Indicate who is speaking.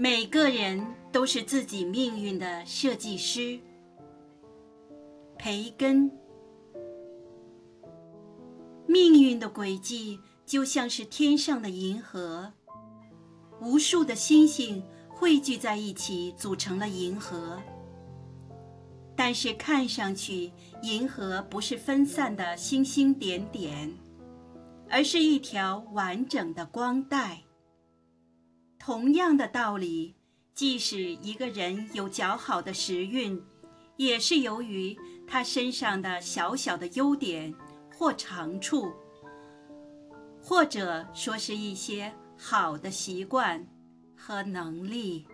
Speaker 1: 每个人都是自己命运的设计师。培根，命运的轨迹就像是天上的银河，无数的星星汇聚在一起组成了银河。但是看上去，银河不是分散的星星点点，而是一条完整的光带。同样的道理，即使一个人有较好的时运，也是由于他身上的小小的优点或长处，或者说是一些好的习惯和能力。